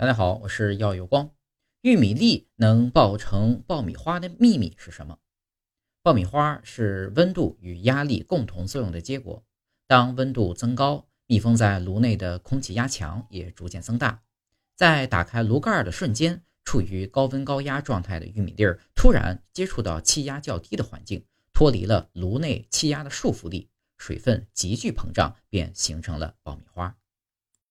大家好，我是耀有光。玉米粒能爆成爆米花的秘密是什么？爆米花是温度与压力共同作用的结果。当温度增高，密封在炉内的空气压强也逐渐增大。在打开炉盖的瞬间，处于高温高压状态的玉米粒儿突然接触到气压较低的环境，脱离了炉内气压的束缚力，水分急剧膨胀，便形成了爆米花。